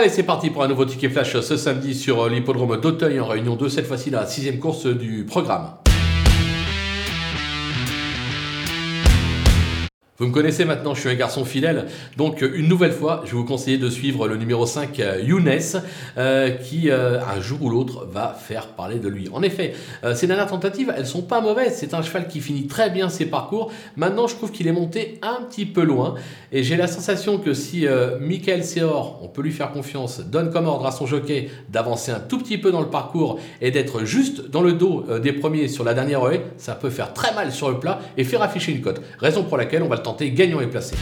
Allez, c'est parti pour un nouveau ticket flash ce samedi sur l'hippodrome d'Auteuil en réunion 2, cette fois-ci la sixième course du programme. Vous me connaissez maintenant, je suis un garçon fidèle. Donc, une nouvelle fois, je vais vous conseiller de suivre le numéro 5, euh, Younes, euh, qui, euh, un jour ou l'autre, va faire parler de lui. En effet, ces dernières tentatives, elles sont pas mauvaises. C'est un cheval qui finit très bien ses parcours. Maintenant, je trouve qu'il est monté un petit peu loin. Et j'ai la sensation que si Michael Seor, on peut lui faire confiance, donne comme ordre à son jockey d'avancer un tout petit peu dans le parcours et d'être juste dans le dos des premiers sur la dernière haie, ça peut faire très mal sur le plat et faire afficher une cote. Raison pour laquelle on va le gagnant et placé.